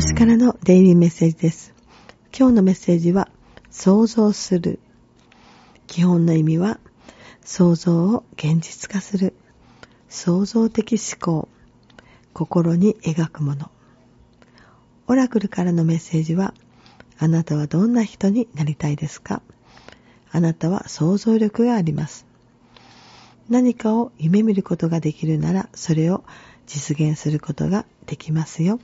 星からのデイリーメッセージです。今日のメッセージは、想像する。基本の意味は、想像を現実化する。創造的思考。心に描くもの。オラクルからのメッセージは、あなたはどんな人になりたいですか？あなたは想像力があります。何かを夢見ることができるなら、それを実現することができますよ。